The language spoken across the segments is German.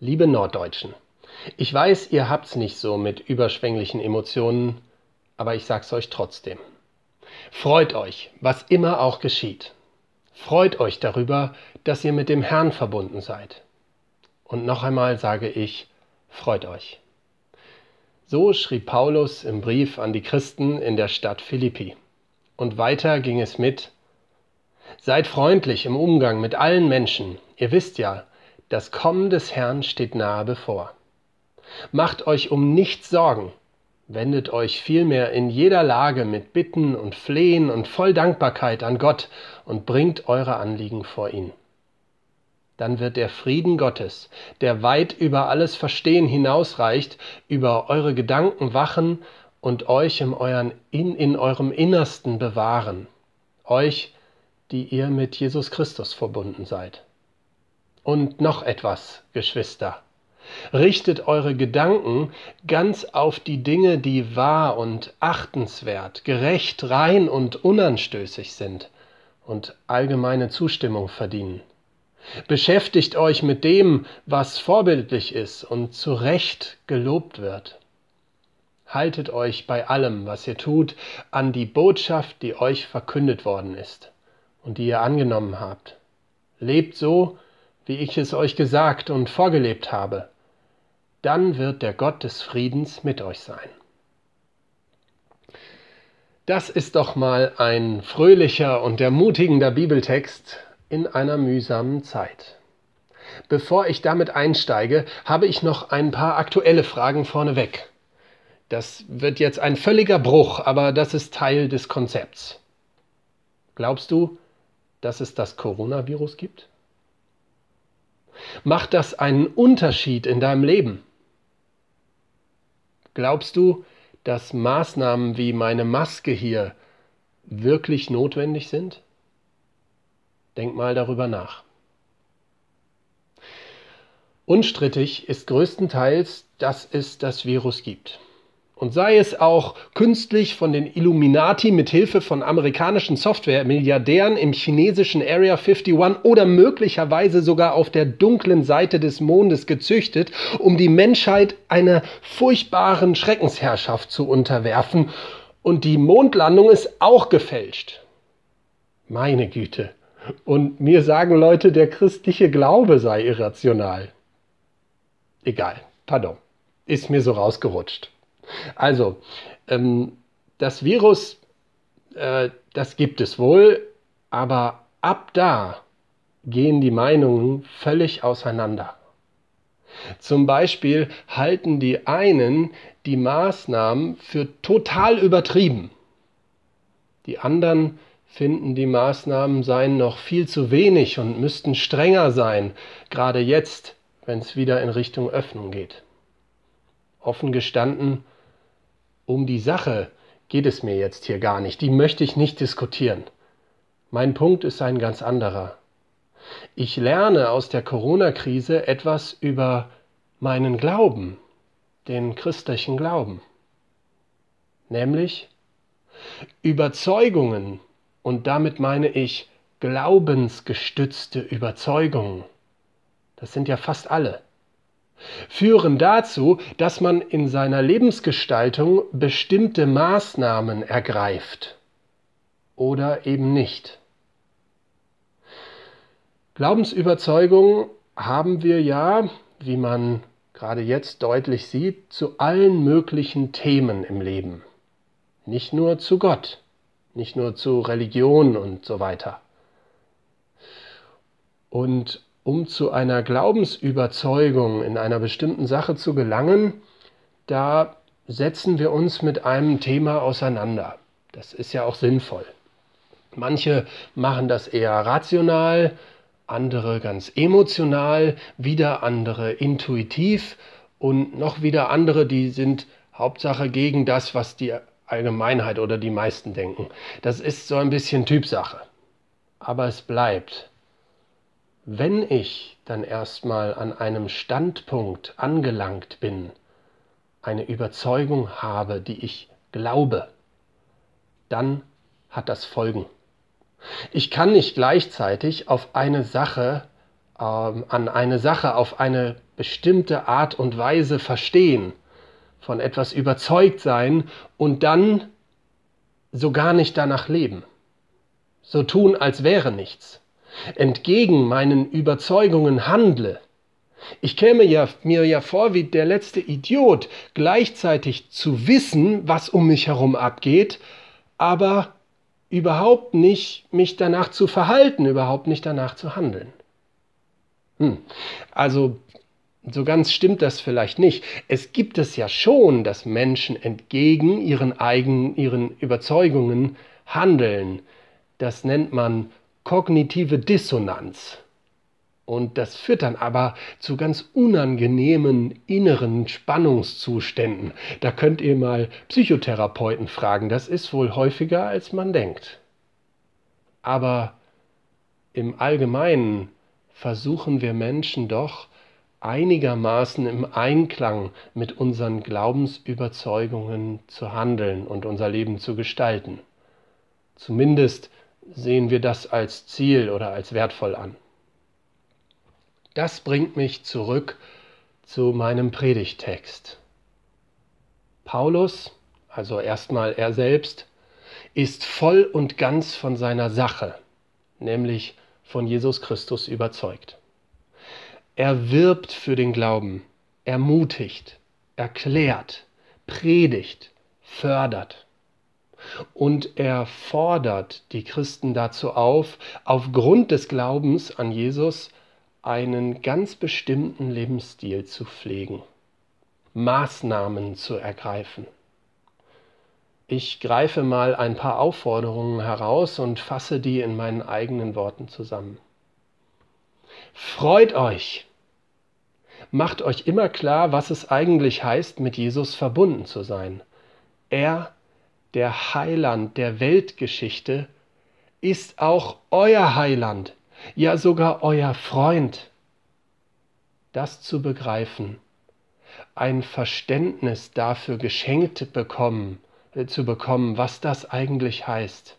Liebe Norddeutschen, ich weiß, ihr habt's nicht so mit überschwänglichen Emotionen, aber ich sag's euch trotzdem. Freut euch, was immer auch geschieht. Freut euch darüber, dass ihr mit dem Herrn verbunden seid. Und noch einmal sage ich, freut euch. So schrieb Paulus im Brief an die Christen in der Stadt Philippi. Und weiter ging es mit, Seid freundlich im Umgang mit allen Menschen. Ihr wisst ja, das Kommen des Herrn steht nahe bevor. Macht euch um nichts Sorgen, wendet euch vielmehr in jeder Lage mit Bitten und Flehen und voll Dankbarkeit an Gott und bringt eure Anliegen vor ihn. Dann wird der Frieden Gottes, der weit über alles Verstehen hinausreicht, über eure Gedanken wachen und euch in, euren, in, in eurem Innersten bewahren, euch, die ihr mit Jesus Christus verbunden seid. Und noch etwas, Geschwister. Richtet eure Gedanken ganz auf die Dinge, die wahr und achtenswert, gerecht, rein und unanstößig sind und allgemeine Zustimmung verdienen. Beschäftigt euch mit dem, was vorbildlich ist und zu Recht gelobt wird. Haltet euch bei allem, was ihr tut, an die Botschaft, die euch verkündet worden ist und die ihr angenommen habt. Lebt so, wie ich es euch gesagt und vorgelebt habe. Dann wird der Gott des Friedens mit euch sein. Das ist doch mal ein fröhlicher und ermutigender Bibeltext in einer mühsamen Zeit. Bevor ich damit einsteige, habe ich noch ein paar aktuelle Fragen vorneweg. Das wird jetzt ein völliger Bruch, aber das ist Teil des Konzepts. Glaubst du, dass es das Coronavirus gibt? Macht das einen Unterschied in deinem Leben? Glaubst du, dass Maßnahmen wie meine Maske hier wirklich notwendig sind? Denk mal darüber nach. Unstrittig ist größtenteils, dass es das Virus gibt und sei es auch künstlich von den Illuminati mit Hilfe von amerikanischen Software-Milliardären im chinesischen Area 51 oder möglicherweise sogar auf der dunklen Seite des Mondes gezüchtet, um die Menschheit einer furchtbaren Schreckensherrschaft zu unterwerfen. Und die Mondlandung ist auch gefälscht. Meine Güte. Und mir sagen Leute, der christliche Glaube sei irrational. Egal, pardon, ist mir so rausgerutscht. Also, ähm, das Virus, äh, das gibt es wohl, aber ab da gehen die Meinungen völlig auseinander. Zum Beispiel halten die einen die Maßnahmen für total übertrieben. Die anderen finden, die Maßnahmen seien noch viel zu wenig und müssten strenger sein, gerade jetzt, wenn es wieder in Richtung Öffnung geht. Offen gestanden, um die Sache geht es mir jetzt hier gar nicht, die möchte ich nicht diskutieren. Mein Punkt ist ein ganz anderer. Ich lerne aus der Corona-Krise etwas über meinen Glauben, den christlichen Glauben. Nämlich Überzeugungen, und damit meine ich glaubensgestützte Überzeugungen. Das sind ja fast alle führen dazu, dass man in seiner Lebensgestaltung bestimmte Maßnahmen ergreift oder eben nicht. Glaubensüberzeugungen haben wir ja, wie man gerade jetzt deutlich sieht, zu allen möglichen Themen im Leben. Nicht nur zu Gott, nicht nur zu Religion und so weiter. Und um zu einer Glaubensüberzeugung in einer bestimmten Sache zu gelangen, da setzen wir uns mit einem Thema auseinander. Das ist ja auch sinnvoll. Manche machen das eher rational, andere ganz emotional, wieder andere intuitiv und noch wieder andere, die sind Hauptsache gegen das, was die Allgemeinheit oder die meisten denken. Das ist so ein bisschen Typsache. Aber es bleibt wenn ich dann erstmal an einem Standpunkt angelangt bin, eine Überzeugung habe, die ich glaube, dann hat das Folgen. Ich kann nicht gleichzeitig auf eine Sache ähm, an eine Sache auf eine bestimmte Art und Weise verstehen, von etwas überzeugt sein und dann so gar nicht danach leben. So tun, als wäre nichts. Entgegen meinen Überzeugungen handle. Ich käme ja, mir ja vor wie der letzte Idiot, gleichzeitig zu wissen, was um mich herum abgeht, aber überhaupt nicht mich danach zu verhalten, überhaupt nicht danach zu handeln. Hm. Also so ganz stimmt das vielleicht nicht. Es gibt es ja schon, dass Menschen entgegen ihren eigenen, ihren Überzeugungen handeln. Das nennt man kognitive Dissonanz. Und das führt dann aber zu ganz unangenehmen inneren Spannungszuständen. Da könnt ihr mal Psychotherapeuten fragen. Das ist wohl häufiger, als man denkt. Aber im Allgemeinen versuchen wir Menschen doch einigermaßen im Einklang mit unseren Glaubensüberzeugungen zu handeln und unser Leben zu gestalten. Zumindest sehen wir das als Ziel oder als wertvoll an. Das bringt mich zurück zu meinem Predigtext. Paulus, also erstmal er selbst, ist voll und ganz von seiner Sache, nämlich von Jesus Christus überzeugt. Er wirbt für den Glauben, ermutigt, erklärt, predigt, fördert. Und er fordert die Christen dazu auf, aufgrund des Glaubens an Jesus einen ganz bestimmten Lebensstil zu pflegen, Maßnahmen zu ergreifen. Ich greife mal ein paar Aufforderungen heraus und fasse die in meinen eigenen Worten zusammen. Freut euch! Macht euch immer klar, was es eigentlich heißt, mit Jesus verbunden zu sein. Er, der Heiland der Weltgeschichte, ist auch euer Heiland, ja sogar euer Freund. Das zu begreifen, ein Verständnis dafür geschenkt bekommen, äh, zu bekommen, was das eigentlich heißt,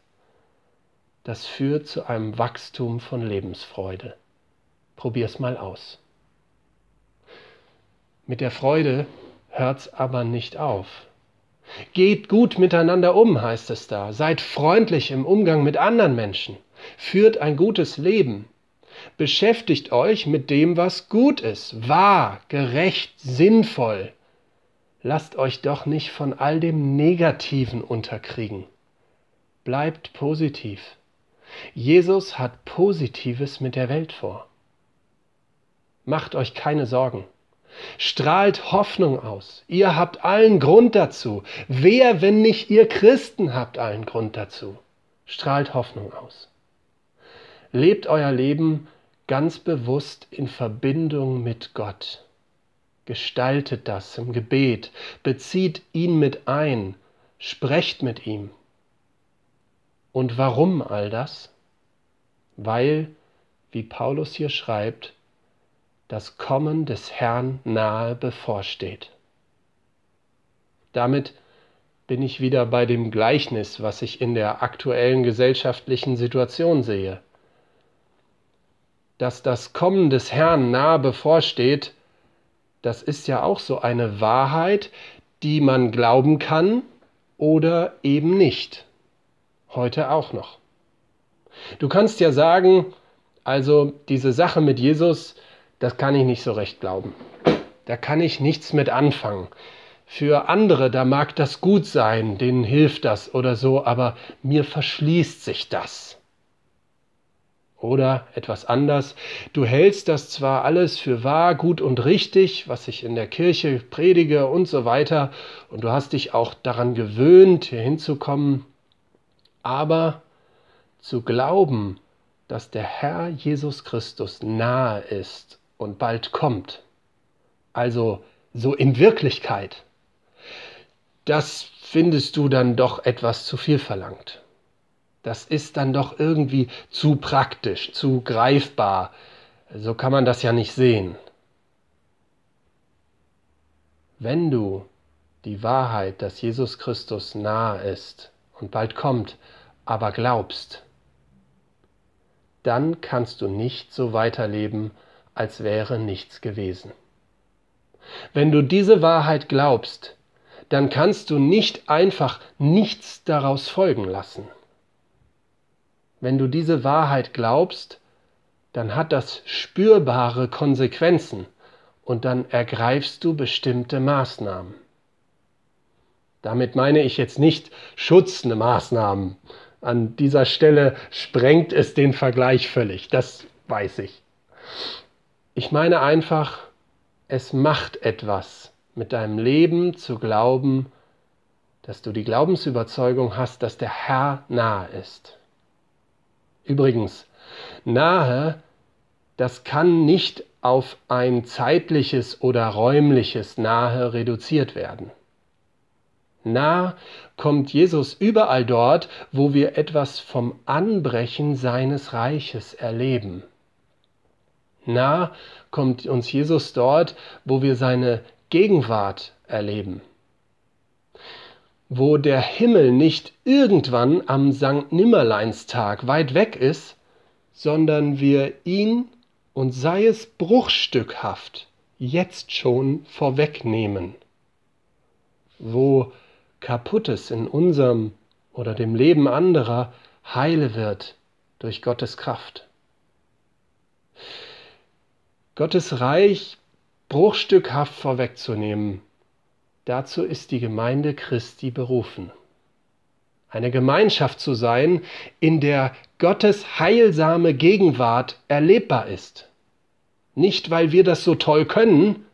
das führt zu einem Wachstum von Lebensfreude. Probier's mal aus. Mit der Freude hört's aber nicht auf. Geht gut miteinander um, heißt es da. Seid freundlich im Umgang mit anderen Menschen. Führt ein gutes Leben. Beschäftigt euch mit dem, was gut ist, wahr, gerecht, sinnvoll. Lasst euch doch nicht von all dem Negativen unterkriegen. Bleibt positiv. Jesus hat Positives mit der Welt vor. Macht euch keine Sorgen. Strahlt Hoffnung aus. Ihr habt allen Grund dazu. Wer, wenn nicht ihr Christen, habt allen Grund dazu. Strahlt Hoffnung aus. Lebt euer Leben ganz bewusst in Verbindung mit Gott. Gestaltet das im Gebet, bezieht ihn mit ein, sprecht mit ihm. Und warum all das? Weil, wie Paulus hier schreibt, das Kommen des Herrn nahe bevorsteht. Damit bin ich wieder bei dem Gleichnis, was ich in der aktuellen gesellschaftlichen Situation sehe dass das Kommen des Herrn nahe bevorsteht, das ist ja auch so eine Wahrheit, die man glauben kann oder eben nicht. Heute auch noch. Du kannst ja sagen, also diese Sache mit Jesus, das kann ich nicht so recht glauben. Da kann ich nichts mit anfangen. Für andere, da mag das gut sein, denen hilft das oder so, aber mir verschließt sich das. Oder etwas anders, du hältst das zwar alles für wahr, gut und richtig, was ich in der Kirche predige und so weiter, und du hast dich auch daran gewöhnt, hier hinzukommen, aber zu glauben, dass der Herr Jesus Christus nahe ist und bald kommt, also so in Wirklichkeit, das findest du dann doch etwas zu viel verlangt das ist dann doch irgendwie zu praktisch, zu greifbar. So kann man das ja nicht sehen. Wenn du die Wahrheit, dass Jesus Christus nahe ist und bald kommt, aber glaubst, dann kannst du nicht so weiterleben, als wäre nichts gewesen. Wenn du diese Wahrheit glaubst, dann kannst du nicht einfach nichts daraus folgen lassen. Wenn du diese Wahrheit glaubst, dann hat das spürbare Konsequenzen und dann ergreifst du bestimmte Maßnahmen. Damit meine ich jetzt nicht schutzende Maßnahmen. An dieser Stelle sprengt es den Vergleich völlig, das weiß ich. Ich meine einfach, es macht etwas mit deinem Leben zu glauben, dass du die Glaubensüberzeugung hast, dass der Herr nahe ist. Übrigens, nahe, das kann nicht auf ein zeitliches oder räumliches Nahe reduziert werden. Nah kommt Jesus überall dort, wo wir etwas vom Anbrechen seines Reiches erleben. Nah kommt uns Jesus dort, wo wir seine Gegenwart erleben. Wo der Himmel nicht irgendwann am Sankt Nimmerleinstag weit weg ist, sondern wir ihn und sei es bruchstückhaft jetzt schon vorwegnehmen. Wo Kaputtes in unserem oder dem Leben anderer heile wird durch Gottes Kraft. Gottes Reich bruchstückhaft vorwegzunehmen, dazu ist die Gemeinde Christi berufen. Eine Gemeinschaft zu sein, in der Gottes heilsame Gegenwart erlebbar ist. Nicht, weil wir das so toll können,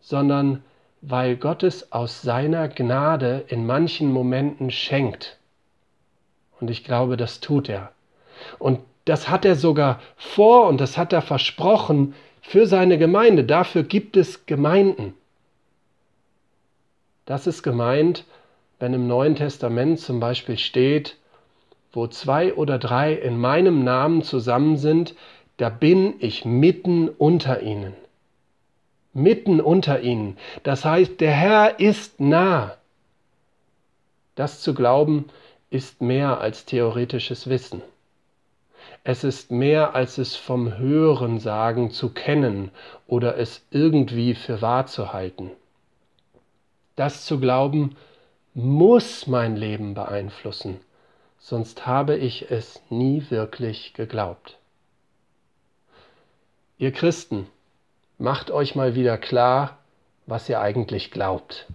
sondern weil Gott es aus seiner Gnade in manchen Momenten schenkt. Und ich glaube, das tut er. Und das hat er sogar vor und das hat er versprochen für seine Gemeinde. Dafür gibt es Gemeinden. Das ist gemeint, wenn im Neuen Testament zum Beispiel steht, wo zwei oder drei in meinem Namen zusammen sind, da bin ich mitten unter ihnen. Mitten unter ihnen. Das heißt, der Herr ist nah. Das zu glauben ist mehr als theoretisches Wissen. Es ist mehr als es vom Hören sagen zu kennen oder es irgendwie für wahr zu halten. Das zu glauben muss mein Leben beeinflussen, sonst habe ich es nie wirklich geglaubt. Ihr Christen, macht euch mal wieder klar, was ihr eigentlich glaubt.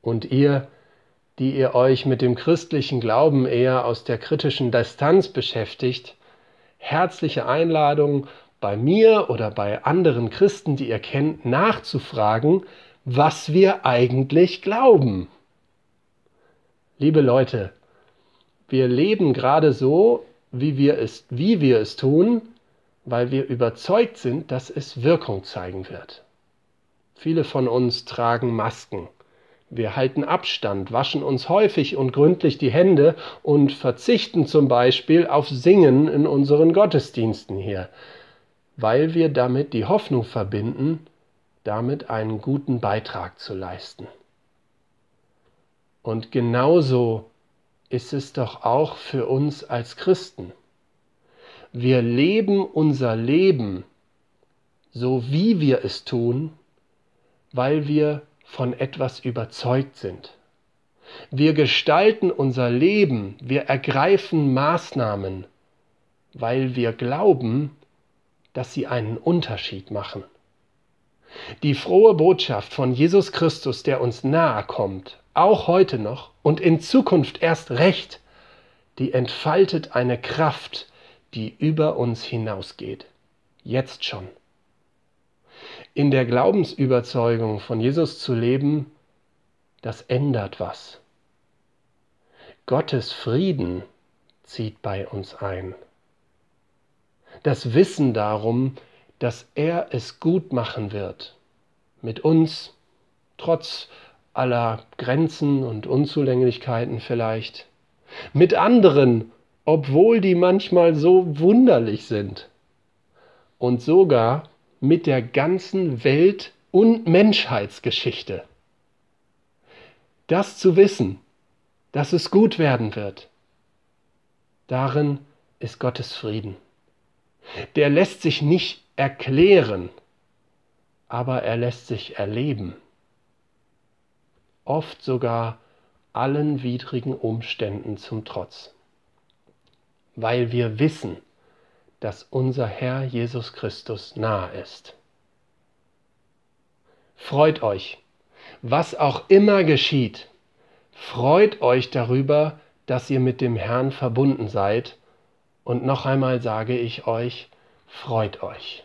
Und ihr, die ihr euch mit dem christlichen Glauben eher aus der kritischen Distanz beschäftigt, herzliche Einladung, bei mir oder bei anderen Christen, die ihr kennt, nachzufragen, was wir eigentlich glauben. Liebe Leute, wir leben gerade so, wie wir es, wie wir es tun, weil wir überzeugt sind, dass es Wirkung zeigen wird. Viele von uns tragen Masken. Wir halten Abstand, waschen uns häufig und gründlich die Hände und verzichten zum Beispiel auf Singen in unseren Gottesdiensten hier, weil wir damit die Hoffnung verbinden, damit einen guten Beitrag zu leisten. Und genauso ist es doch auch für uns als Christen. Wir leben unser Leben so, wie wir es tun, weil wir von etwas überzeugt sind. Wir gestalten unser Leben, wir ergreifen Maßnahmen, weil wir glauben, dass sie einen Unterschied machen. Die frohe Botschaft von Jesus Christus, der uns nahe kommt, auch heute noch und in Zukunft erst recht, die entfaltet eine Kraft, die über uns hinausgeht. Jetzt schon. In der Glaubensüberzeugung von Jesus zu leben, das ändert was. Gottes Frieden zieht bei uns ein. Das Wissen darum, dass er es gut machen wird, mit uns, trotz aller Grenzen und Unzulänglichkeiten vielleicht, mit anderen, obwohl die manchmal so wunderlich sind. Und sogar mit der ganzen Welt- und Menschheitsgeschichte. Das zu wissen, dass es gut werden wird, darin ist Gottes Frieden. Der lässt sich nicht erklären, aber er lässt sich erleben. Oft sogar allen widrigen Umständen zum Trotz. Weil wir wissen, dass unser Herr Jesus Christus nahe ist. Freut euch, was auch immer geschieht, freut euch darüber, dass ihr mit dem Herrn verbunden seid. Und noch einmal sage ich euch, freut euch.